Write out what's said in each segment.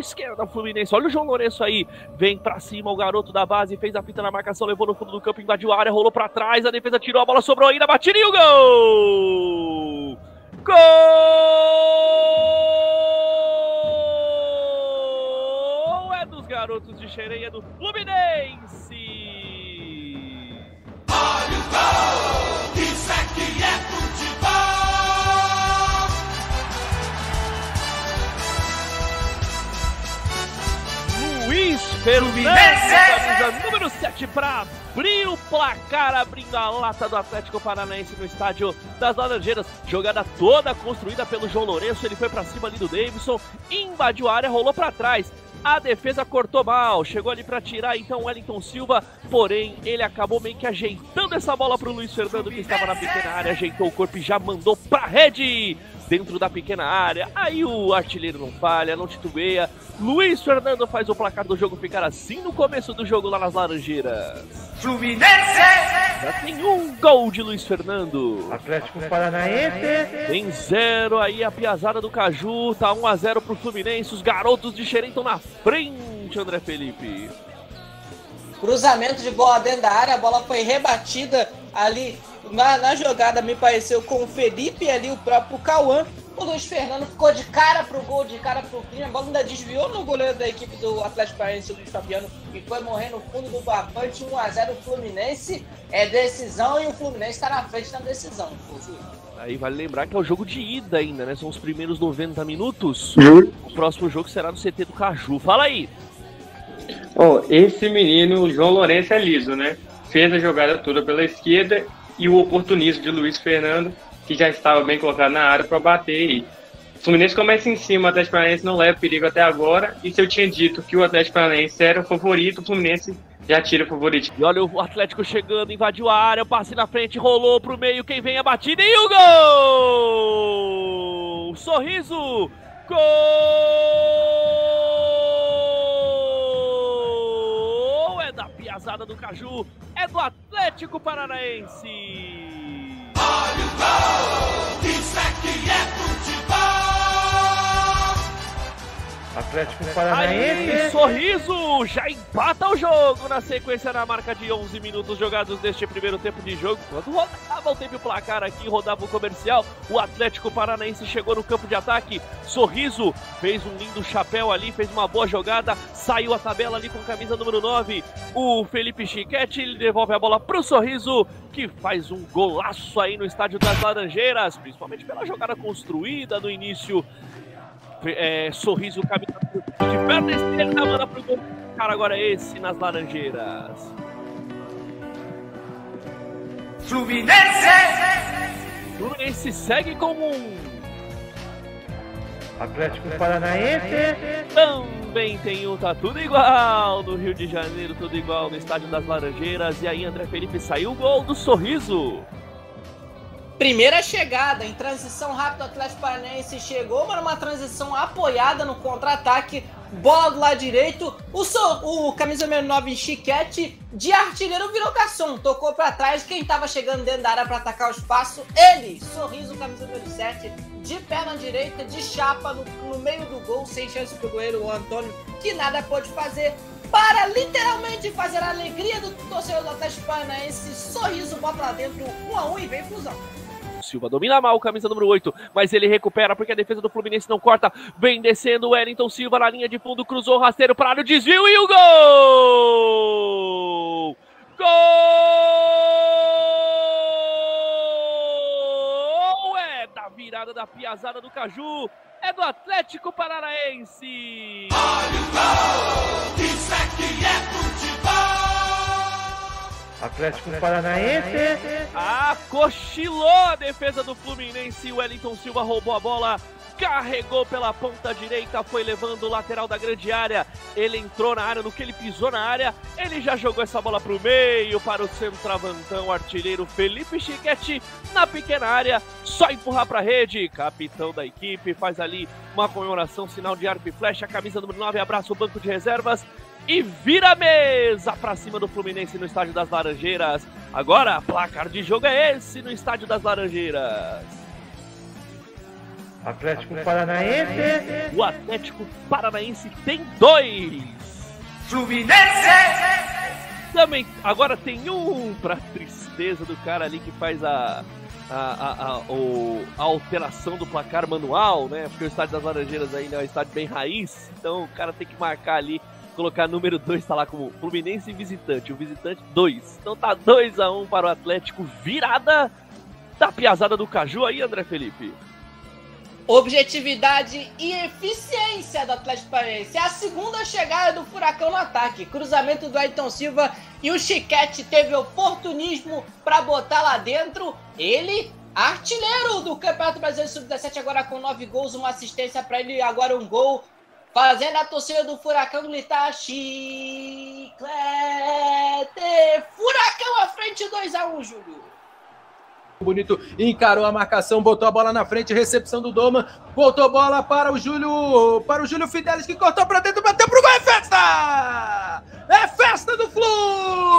esquerda o Fluminense. Olha o João Lourenço aí. Vem pra cima o garoto da base. Fez a fita na marcação, levou no fundo do campo, invadiu a área, rolou pra trás. A defesa tirou a bola, sobrou ainda, batida e o gol! Gol! É dos garotos de Xerém, é do Fluminense! Olha o gol! Fernandes, camisa número 7 para abrir o placar, abrindo a lata do Atlético Paranaense no estádio das Laranjeiras. Jogada toda construída pelo João Lourenço, ele foi para cima ali do Davidson, invadiu a área, rolou para trás. A defesa cortou mal, chegou ali para tirar então o Wellington Silva, porém ele acabou meio que ajeitando essa bola para o Luiz Fernando que estava na pequena área, ajeitou o corpo e já mandou para rede dentro da pequena área. Aí o artilheiro não falha, não titubeia. Luiz Fernando faz o placar do jogo ficar assim no começo do jogo lá nas Laranjeiras. Fluminense! Já tem um gol de Luiz Fernando. Atlético Paranaense. Tem zero aí a piazada do Caju. Tá 1 a 0 pro Fluminense. Os garotos de Xerém estão na frente, André Felipe. Cruzamento de bola dentro da área, a bola foi rebatida ali na, na jogada, me pareceu com o Felipe e ali o próprio Cauã. O Luiz Fernando ficou de cara pro gol, de cara pro crime. A bola ainda desviou no goleiro da equipe do Atlético Paranaense, o Luiz Fabiano, e foi morrer no fundo do barbante. 1x0 Fluminense. É decisão e o Fluminense está na frente na decisão, inclusive. Aí vale lembrar que é o jogo de ida ainda, né? São os primeiros 90 minutos. Uhum. O próximo jogo será no CT do Caju. Fala aí. Ó, esse menino, o João Lourenço, é liso, né? Fez a jogada toda pela esquerda e o oportunismo de Luiz Fernando, que já estava bem colocado na área para bater aí. O Fluminense começa em cima, o Atlético Paranaense não leva perigo até agora. E se eu tinha dito que o Atlético Paranaense era o favorito, o Fluminense já tira o favorito. E olha o Atlético chegando, invadiu a área, o passe na frente, rolou pro meio, quem vem a batida e o gol! Sorriso! Gol! É da piazada do Caju, é do Atlético Paranaense! Olha o gol! Isso aqui é futebol! Atlético Aí, Paranaense. sorriso! Já empata o jogo na sequência na marca de 11 minutos jogados neste primeiro tempo de jogo. Quando rodava o tempo o placar aqui, rodava o comercial, o Atlético Paranaense chegou no campo de ataque. Sorriso fez um lindo chapéu ali, fez uma boa jogada, saiu a tabela ali com camisa número 9. O Felipe Chiquete ele devolve a bola pro Sorriso, que faz um golaço aí no estádio das Laranjeiras, principalmente pela jogada construída no início é, sorriso, camisa de perna esquerda, manda pro gol. Cara, agora é esse nas Laranjeiras. Fluminense! Fluminense segue como um. Atlético Paranaense. Também tem um, tá tudo igual no Rio de Janeiro, tudo igual no Estádio das Laranjeiras. E aí, André Felipe saiu o gol do sorriso. Primeira chegada, em transição rápida, o Atlético Paranaense chegou, mas numa transição apoiada no contra-ataque. Bola do lado direito, o, so, o camisa número 9 em chiquete de artilheiro virou garçom, tocou pra trás. Quem tava chegando dentro da área pra atacar o espaço? Ele, sorriso, camisa número 7, de perna direita, de chapa no, no meio do gol, sem chance pro goleiro o Antônio, que nada pôde fazer. Para literalmente fazer a alegria do torcedor do Atlético Paranaense, sorriso, bota lá dentro, 1 a 1 e vem fusão. Silva domina mal, camisa número 8, mas ele recupera porque a defesa do Fluminense não corta. Vem descendo o Wellington Silva na linha de fundo, cruzou o rasteiro para área, o desvio e o gol! Gol! É da virada da piazada do Caju, é do Atlético Paranaense! Olha o gol! Isso é futebol! Atlético Paranaense. Ah, cochilou a defesa do Fluminense. Wellington Silva roubou a bola, carregou pela ponta direita, foi levando o lateral da grande área. Ele entrou na área, no que ele pisou na área, ele já jogou essa bola para o meio, para o centroavantão, artilheiro Felipe Chiquete, na pequena área, só empurrar para a rede. Capitão da equipe faz ali uma comemoração, sinal de arco e flecha, camisa número 9, abraça o banco de reservas e vira a mesa para cima do Fluminense no Estádio das Laranjeiras. Agora, placar de jogo é esse no Estádio das Laranjeiras. Atlético Paranaense. O Atlético Paranaense tem dois. Também, agora tem um pra tristeza do cara ali que faz a, a, a, a, o- a alteração do placar manual, né? Porque o estádio das Laranjeiras ainda é um estádio bem raiz, então o cara tem que marcar ali, colocar número 2, tá lá como Fluminense visitante, o visitante 2. Então tá 2 a 1 para o Atlético, virada da piazada do Caju aí, André Felipe. Objetividade e eficiência do Atlético Paranaense. É a segunda chegada do Furacão no ataque. Cruzamento do Ayrton Silva e o Chiquete teve oportunismo para botar lá dentro. Ele, artilheiro do Campeonato Brasileiro Sub-17, agora com nove gols, uma assistência para ele, agora um gol. Fazendo a torcida do Furacão gritar chiclete. Furacão à frente 2x1, Júlio. Bonito encarou a marcação, botou a bola na frente, recepção do Doma, voltou bola para o Júlio, para o Júlio Fidelis que cortou para dentro, bateu pro gol, é festa! É festa do Flu!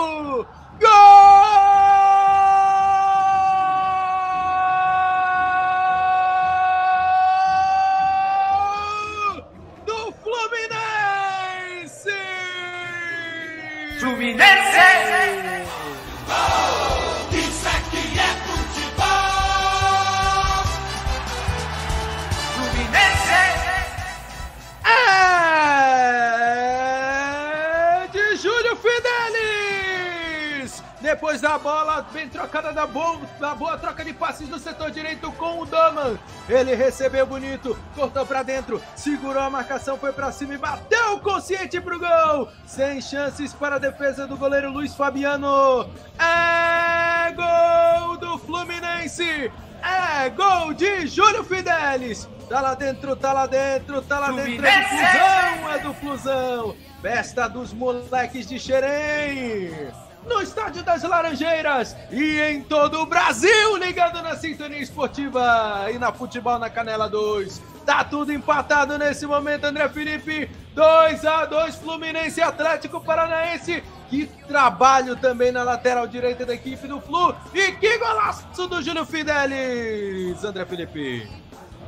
Depois da bola bem trocada da boa, da boa troca de passes no setor direito com o Daman. Ele recebeu bonito, cortou pra dentro, segurou a marcação, foi pra cima e bateu consciente pro gol. Sem chances para a defesa do goleiro Luiz Fabiano. É gol do Fluminense! É gol de Júlio Fidelis! Tá lá dentro, tá lá dentro, tá lá dentro. É do Flusão, é do Flusão! Festa dos moleques de Xerém! No Estádio das Laranjeiras e em todo o Brasil, ligado na Sintonia Esportiva e na Futebol na Canela 2. Tá tudo empatado nesse momento, André Felipe. 2 a 2 Fluminense Atlético Paranaense. Que trabalho também na lateral direita da equipe do Flu. E que golaço do Júlio Fidelis, André Felipe.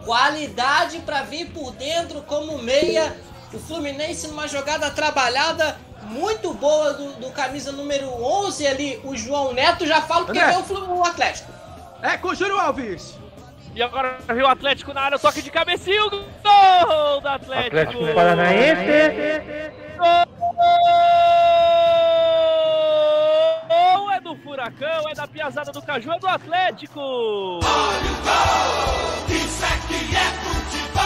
qualidade para vir por dentro como meia. O Fluminense numa jogada trabalhada muito boa do, do camisa número 11 ali, o João Neto. Já falo porque é o, Flu- o Atlético. É com o Júlio Alves. E agora viu o Atlético na área, toque de cabecinha, o gol do Atlético. Atlético Paranaense. Gol é do Furacão, é da Piazada do Caju, é do Atlético. Isso é que é futebol.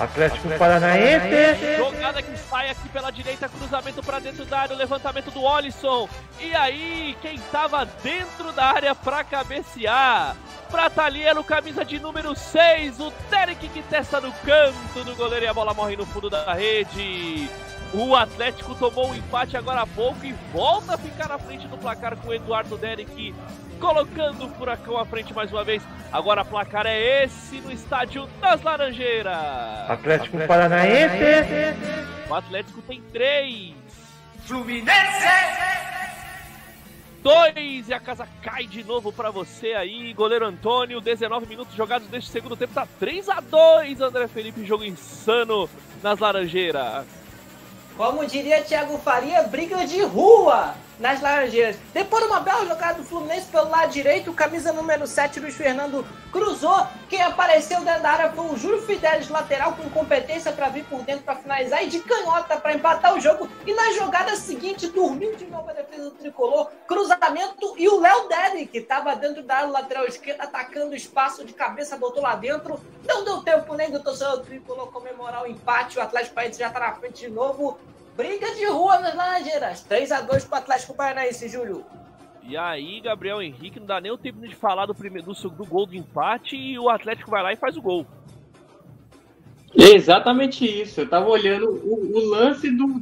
Atlético Paranaense. Jogada que sai aqui pela direita, cruzamento pra dentro da área, o levantamento do Olisson. E aí, quem tava dentro da área pra cabecear? Prataliero, camisa de número 6, o Derek que testa no canto do goleiro e a bola morre no fundo da rede. O Atlético tomou um empate agora há pouco e volta a ficar na frente do placar com o Eduardo Derek colocando o Furacão à frente mais uma vez. Agora o placar é esse no estádio das Laranjeiras. Atlético Paranaense. O Atlético tem três. Fluminense. Dois e a casa cai de novo pra você aí, goleiro Antônio. 19 minutos jogados neste segundo tempo, tá 3 a 2 André Felipe, jogo insano nas Laranjeiras. Como diria Thiago Faria, briga de rua nas Laranjeiras. Depois de uma bela jogada do Fluminense pelo lado direito, camisa número 7, Luiz Fernando cruzou. Quem apareceu dentro da área foi o Júlio Fidelis, lateral, com competência para vir por dentro para finalizar e de canhota para empatar o jogo. E na jogada seguinte, dormiu de novo a defesa do tricolor, cruzamento e o Léo Deli, que estava dentro da área lateral esquerda, atacando o espaço de cabeça, botou lá dentro. Não deu tempo nem do torcedor do tricolor comemorar o empate. O Atlético Paranaense já está na frente de novo. Briga de rua nas Laranjeiras. 3x2 pro Atlético Paranaense, Júlio. E aí, Gabriel Henrique, não dá nem o tempo de falar do, primeiro, do, do gol do empate e o Atlético vai lá e faz o gol. Exatamente isso. Eu tava olhando o, o lance do,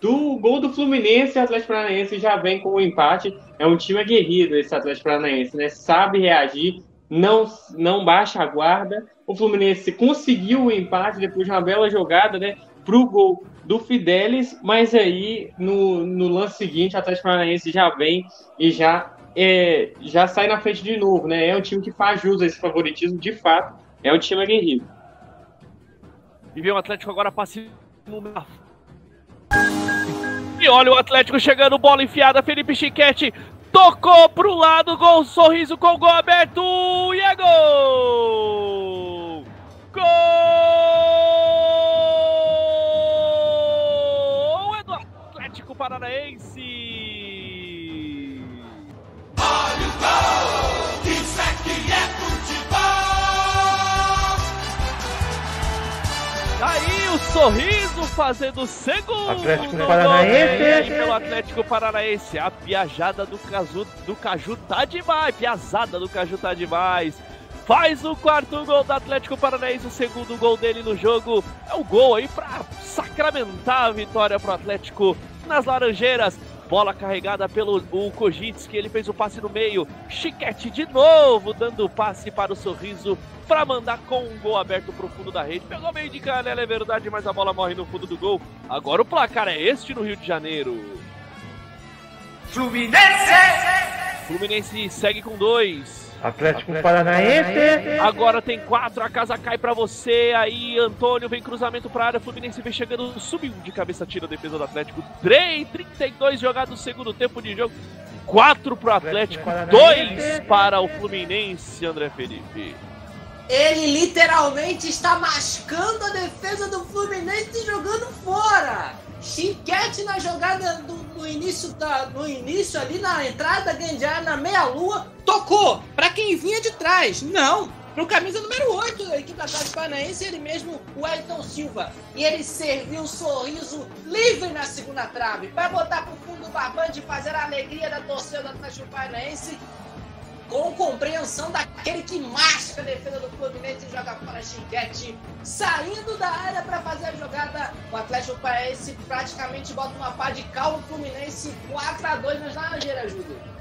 do gol do Fluminense e o Atlético Paranaense já vem com o empate. É um time aguerrido esse Atlético Paranaense, né? Sabe reagir, não, não baixa a guarda. O Fluminense conseguiu o empate depois de uma bela jogada, né? Pro gol do Fidelis, mas aí no, no lance seguinte o Atlético Paranaense já vem e já é, já sai na frente de novo, né? É um time que faz jus a esse favoritismo, de fato. É um time aguerrido. E vem o Atlético agora passivo. E olha o Atlético chegando, bola enfiada, Felipe Chiquete tocou pro lado, gol, sorriso com gol aberto e é gol! Gol! Paranaense! Olha o gol! Isso que é futebol! Aí o sorriso fazendo o segundo Atlético gol Paranaense. pelo Atlético Paranaense. A piajada do Caju, do Caju tá demais, piazada do Caju tá demais. Faz o quarto gol do Atlético Paranaense, o segundo gol dele no jogo. É o gol aí pra sacramentar a vitória pro Atlético nas Laranjeiras. Bola carregada pelo o Kojitski, ele fez o passe no meio. Chiquete de novo, dando o passe para o sorriso para mandar com um gol aberto pro fundo da rede. Pegou meio de canela, é verdade, mas a bola morre no fundo do gol. Agora o placar é este no Rio de Janeiro. Fluminense! Fluminense segue com dois. Atlético Paranaense. Agora tem quatro, a casa cai pra você. Aí, Antônio vem cruzamento pra área. Fluminense vem chegando, subiu de cabeça, tira a defesa do Atlético. 3, 32 jogados no segundo tempo de jogo. 4 pro Atlético, 2 para o Fluminense, André Felipe. Ele literalmente está mascando a defesa do Fluminense e jogando fora. Chiquete na jogada do, no início da, no início ali na entrada grande área, na meia lua, tocou para quem vinha de trás. Não, pro camisa número 8 da equipe Atlético Paranaense, ele mesmo, o Elton Silva. E ele serviu um sorriso livre na segunda trave para botar pro fundo do barbante e fazer a alegria da torcida do Atlético Paranaense com compreensão daquele que masca a defesa do Fluminense e joga para Chiquete, saindo da área para fazer a jogada. O Atlético Paranaense praticamente bota uma pá de cal no Fluminense 4 a 2 nas Laranjeiras, Júlio.